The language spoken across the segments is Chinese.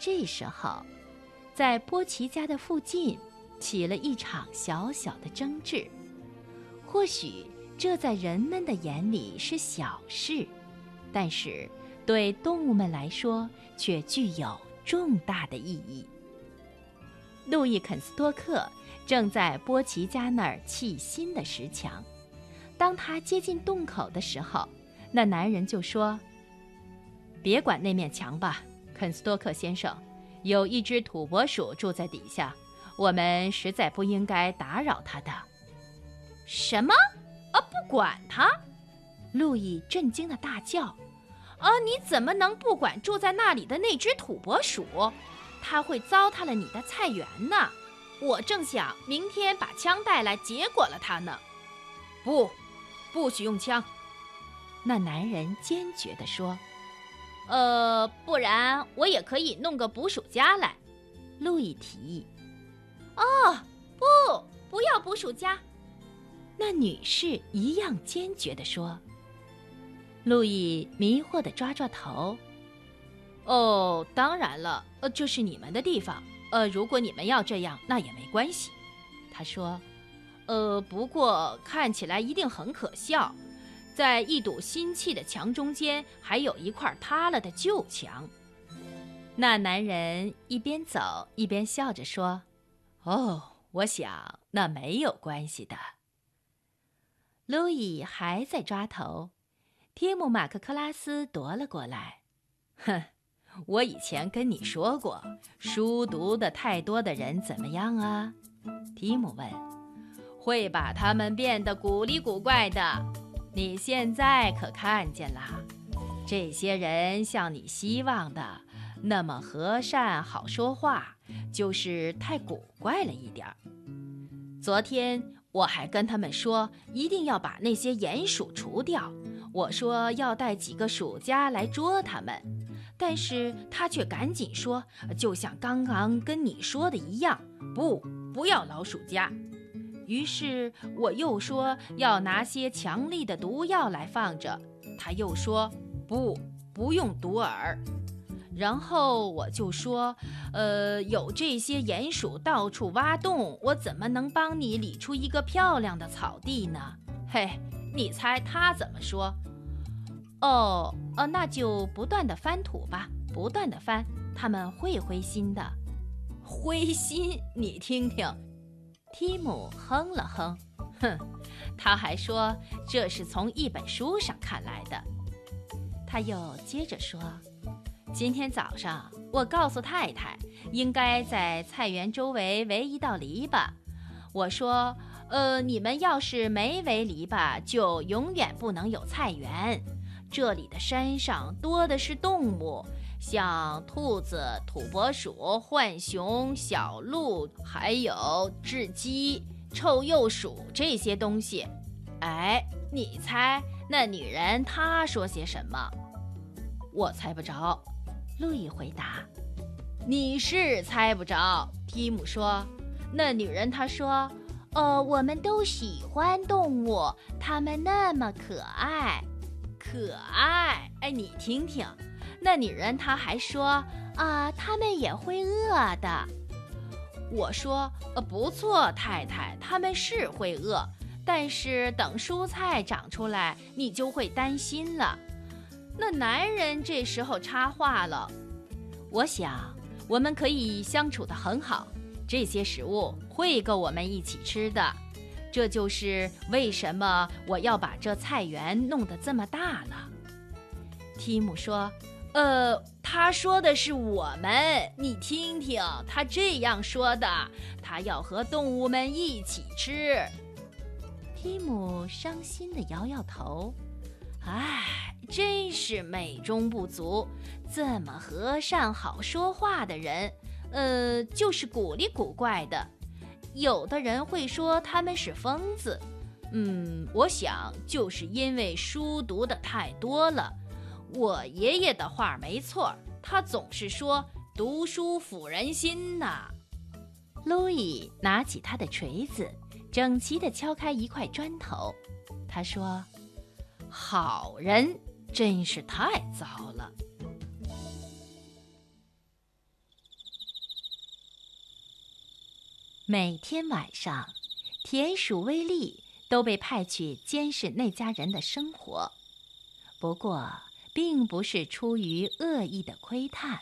这时候，在波奇家的附近起了一场小小的争执。或许这在人们的眼里是小事，但是对动物们来说却具有重大的意义。路易肯斯多克正在波奇家那儿砌新的石墙。当他接近洞口的时候，那男人就说：“别管那面墙吧，肯斯多克先生，有一只土拨鼠住在底下，我们实在不应该打扰它的。”什么？啊，不管它！路易震惊的大叫：“啊，你怎么能不管住在那里的那只土拨鼠？它会糟蹋了你的菜园呢！我正想明天把枪带来结果了它呢。”不。不许用枪！那男人坚决地说。“呃，不然我也可以弄个捕鼠夹来。”路易提议。“哦，不，不要捕鼠夹！”那女士一样坚决地说。路易迷惑地抓抓头。“哦，当然了，呃，这是你们的地方。呃，如果你们要这样，那也没关系。”他说。呃，不过看起来一定很可笑，在一堵新砌的墙中间，还有一块塌了的旧墙。那男人一边走一边笑着说：“哦，我想那没有关系的。”路易还在抓头，提姆·马克·克拉斯夺了过来。哼，我以前跟你说过，书读的太多的人怎么样啊？提姆问。会把他们变得古里古怪的。你现在可看见了，这些人像你希望的那么和善好说话，就是太古怪了一点儿。昨天我还跟他们说，一定要把那些鼹鼠除掉。我说要带几个鼠夹来捉他们，但是他却赶紧说，就像刚刚跟你说的一样，不，不要老鼠夹。于是我又说要拿些强力的毒药来放着，他又说不，不用毒饵。然后我就说，呃，有这些鼹鼠到处挖洞，我怎么能帮你理出一个漂亮的草地呢？嘿，你猜他怎么说？哦，呃，那就不断的翻土吧，不断的翻，他们会灰心的。灰心？你听听。提姆哼了哼，哼，他还说这是从一本书上看来的。他又接着说：“今天早上我告诉太太，应该在菜园周围围一道篱笆。我说，呃，你们要是没围篱笆，就永远不能有菜园。这里的山上多的是动物。”像兔子、土拨鼠、浣熊、小鹿，还有雉鸡、臭鼬鼠这些东西。哎，你猜那女人她说些什么？我猜不着。路易回答。你是猜不着。提姆说。那女人她说：“呃，我们都喜欢动物，它们那么可爱，可爱。哎，你听听。”那女人她还说啊，他们也会饿的。我说，呃，不错，太太，他们是会饿，但是等蔬菜长出来，你就会担心了。那男人这时候插话了，我想我们可以相处得很好，这些食物会够我们一起吃的。这就是为什么我要把这菜园弄得这么大了。提姆说。呃，他说的是我们，你听听，他这样说的，他要和动物们一起吃。提姆伤心地摇摇头，唉，真是美中不足。这么和善好说话的人，呃，就是古里古怪的。有的人会说他们是疯子，嗯，我想就是因为书读的太多了。我爷爷的话没错，他总是说读书抚人心呐。路易拿起他的锤子，整齐地敲开一块砖头。他说：“好人真是太糟了。”每天晚上，田鼠威利都被派去监视那家人的生活。不过，并不是出于恶意的窥探，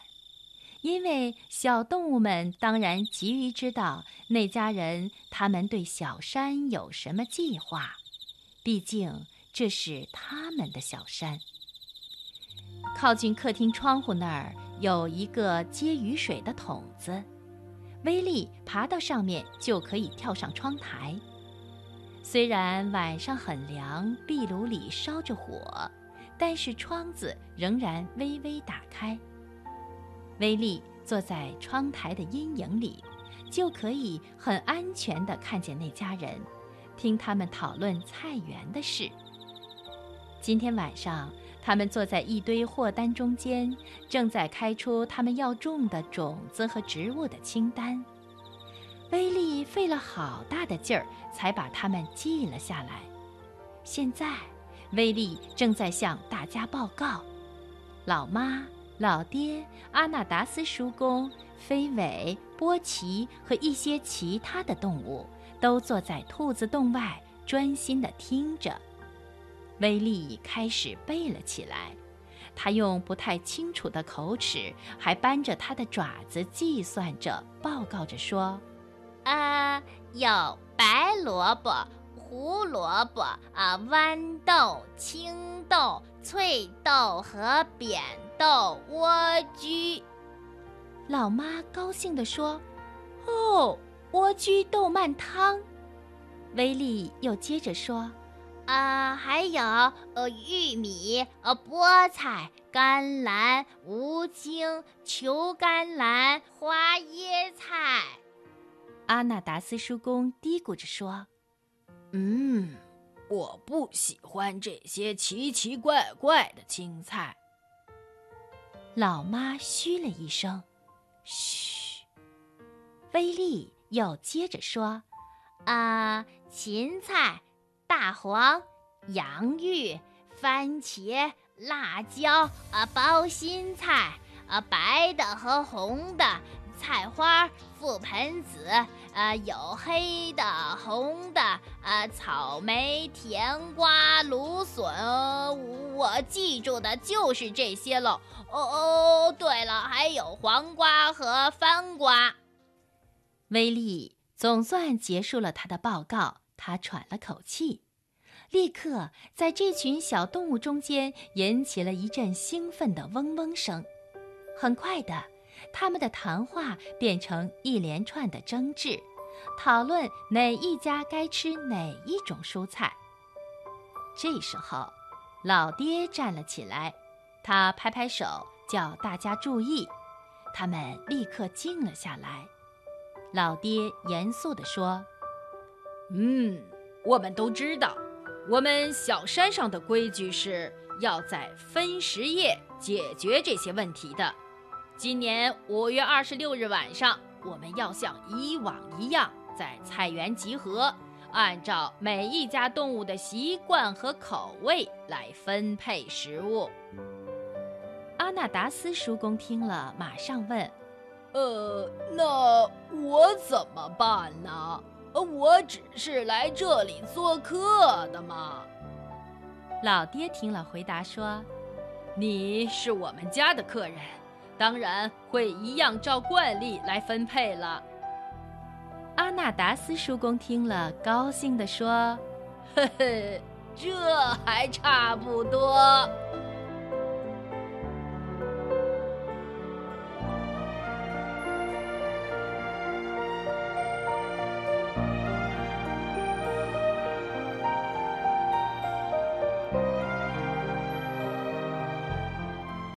因为小动物们当然急于知道那家人他们对小山有什么计划。毕竟这是他们的小山。靠近客厅窗户那儿有一个接雨水的桶子，威力爬到上面就可以跳上窗台。虽然晚上很凉，壁炉里烧着火，但是窗子仍然微微打开。威力坐在窗台的阴影里，就可以很安全地看见那家人，听他们讨论菜园的事。今天晚上。他们坐在一堆货单中间，正在开出他们要种的种子和植物的清单。威利费了好大的劲儿才把它们记了下来。现在，威利正在向大家报告：老妈、老爹、阿纳达斯叔公、飞尾、波奇和一些其他的动物都坐在兔子洞外，专心地听着。威利开始背了起来，他用不太清楚的口齿，还扳着他的爪子计算着，报告着说：“啊，有白萝卜、胡萝卜啊，豌豆、青豆、翠豆和扁豆、莴苣。”老妈高兴地说：“哦，莴苣豆瓣汤。”威利又接着说。啊，还有呃，玉米、呃，菠菜、甘蓝、无青、球甘蓝、花椰菜。阿纳达斯叔公嘀咕着说：“嗯，我不喜欢这些奇奇怪怪的青菜。”老妈嘘了一声：“嘘。”威力又接着说：“啊，芹菜。”大黄、洋芋、番茄、辣椒啊，包心菜啊，白的和红的菜花、覆盆子啊，有黑的、红的啊，草莓、甜瓜、芦笋，我记住的就是这些喽。哦哦，对了，还有黄瓜和番瓜。威利总算结束了他的报告。他喘了口气，立刻在这群小动物中间引起了一阵兴奋的嗡嗡声。很快的，他们的谈话变成一连串的争执，讨论哪一家该吃哪一种蔬菜。这时候，老爹站了起来，他拍拍手，叫大家注意。他们立刻静了下来。老爹严肃地说。嗯，我们都知道，我们小山上的规矩是要在分时夜解决这些问题的。今年五月二十六日晚上，我们要像以往一样在菜园集合，按照每一家动物的习惯和口味来分配食物。阿纳达斯叔公听了，马上问：“呃，那我怎么办呢？”我只是来这里做客的嘛。老爹听了，回答说：“你是我们家的客人，当然会一样照惯例来分配了。”阿纳达斯叔公听了，高兴地说：“嘿嘿，这还差不多。”